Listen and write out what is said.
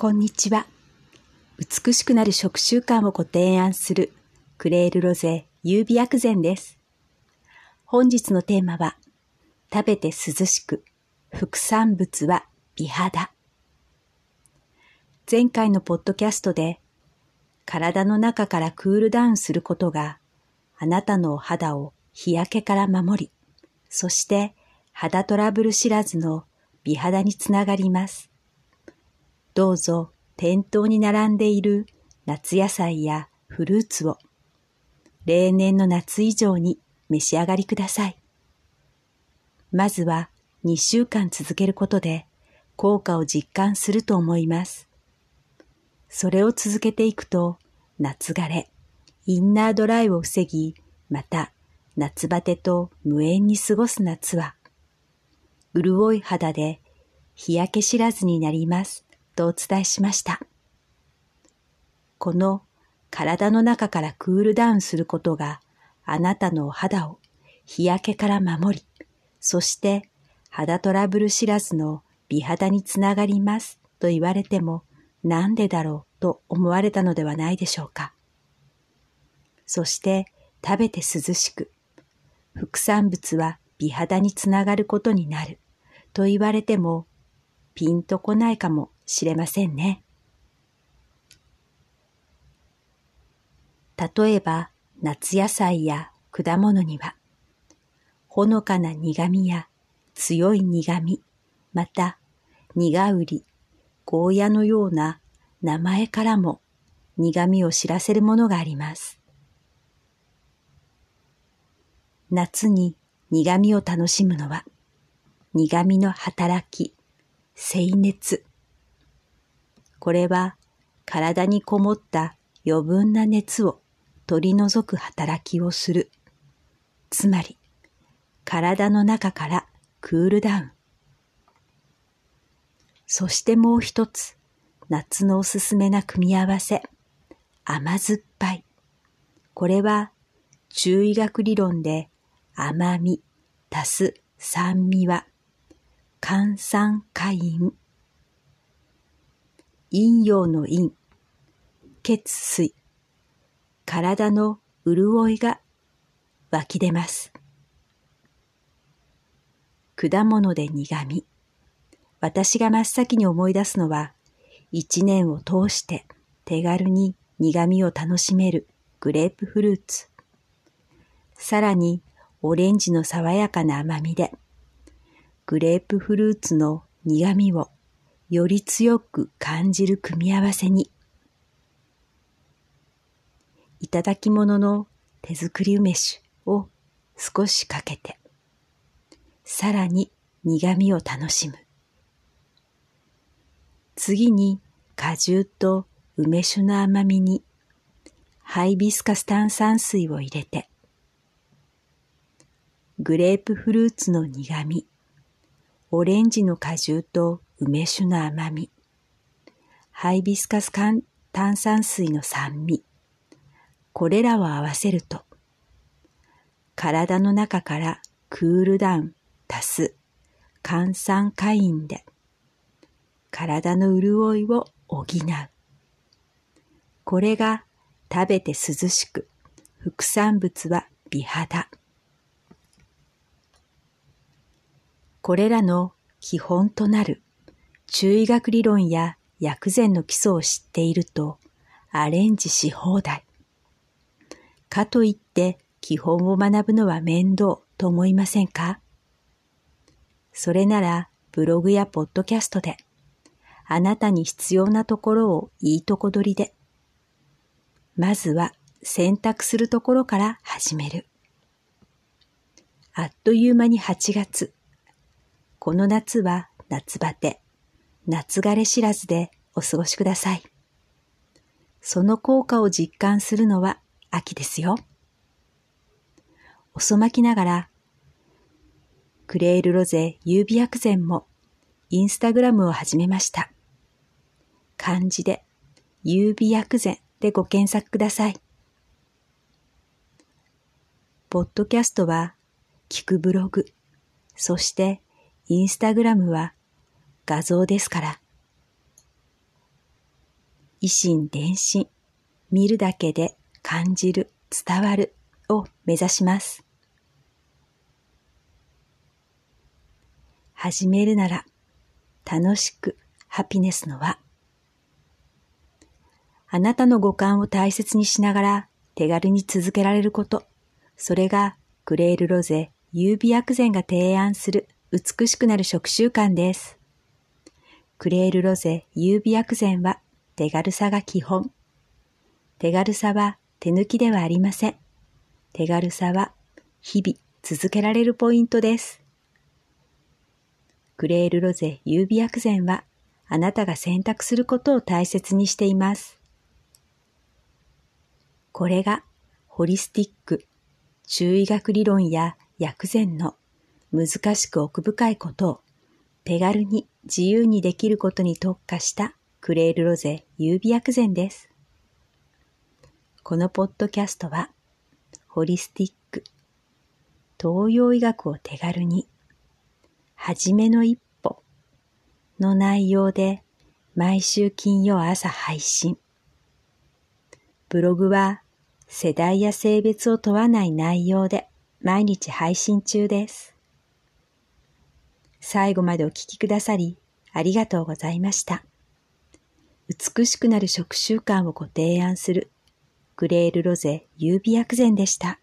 こんにちは。美しくなる食習慣をご提案するクレールロゼ優美薬膳です。本日のテーマは、食べて涼しく、副産物は美肌。前回のポッドキャストで、体の中からクールダウンすることが、あなたのお肌を日焼けから守り、そして肌トラブル知らずの美肌につながります。どうぞ店頭に並んでいる夏野菜やフルーツを例年の夏以上に召し上がりください。まずは2週間続けることで効果を実感すると思います。それを続けていくと夏枯れ、インナードライを防ぎ、また夏バテと無縁に過ごす夏は、潤い肌で日焼け知らずになりますとお伝えしました。この体の中からクールダウンすることがあなたのお肌を日焼けから守り、そして肌トラブル知らずの美肌につながりますと言われてもなんでだろうと思われたのではないでしょうか。そして食べて涼しく副産物は美肌につながることになると言われてもピンとこないかもしれませんね。例えば夏野菜や果物にはほのかな苦味や強い苦味、また苦売り、ゴーヤのような名前からも苦味を知らせるものがあります。夏に苦味を楽しむのは、苦味の働き、静熱。これは体にこもった余分な熱を取り除く働きをする。つまり、体の中からクールダウン。そしてもう一つ、夏のおすすめな組み合わせ、甘酸っぱい。これは中医学理論で甘み足す酸味は炭酸化陰。陰陽の陰、血水、体の潤いが湧き出ます。果物で苦味。私が真っ先に思い出すのは、一年を通して手軽に苦味を楽しめるグレープフルーツ。さらにオレンジの爽やかな甘みで、グレープフルーツの苦味をより強く感じる組み合わせに、いただき物の手作り梅酒を少しかけて、さらに苦味を楽しむ。次に果汁と梅酒の甘みにハイビスカス炭酸水を入れて、グレープフルーツの苦味、オレンジの果汁と梅酒の甘み、ハイビスカス炭酸水の酸味、これらを合わせると、体の中からクールダウン足す炭酸カインで、体の潤いを補う。これが食べて涼しく、副産物は美肌。これらの基本となる中医学理論や薬膳の基礎を知っているとアレンジし放題。かといって基本を学ぶのは面倒と思いませんか？それならブログやポッドキャストであなたに必要なところをいいとこ取りでまずは選択するところから始める。あっという間に8月。この夏は夏バテ、夏枯れ知らずでお過ごしください。その効果を実感するのは秋ですよ。遅まきながら、クレールロゼ優美薬膳もインスタグラムを始めました。漢字で優美薬膳でご検索ください。ポッドキャストは聞くブログ、そしてインスタグラムは画像ですから。維心伝心、見るだけで感じる、伝わるを目指します。始めるなら楽しくハピネスの輪。あなたの五感を大切にしながら手軽に続けられること。それがクレールロゼ優美薬膳が提案する美しくなる食習慣です。クレールロゼ優美薬膳は手軽さが基本。手軽さは手抜きではありません。手軽さは日々続けられるポイントです。クレールロゼ優美薬膳はあなたが選択することを大切にしています。これがホリスティック、中医学理論や薬膳の難しく奥深いことを手軽に自由にできることに特化したクレールロゼ優美薬膳です。このポッドキャストはホリスティック、東洋医学を手軽に、はじめの一歩の内容で毎週金曜朝配信。ブログは世代や性別を問わない内容で毎日配信中です。最後までお聴きくださりありがとうございました。美しくなる食習慣をご提案するグレールロゼ優美薬膳でした。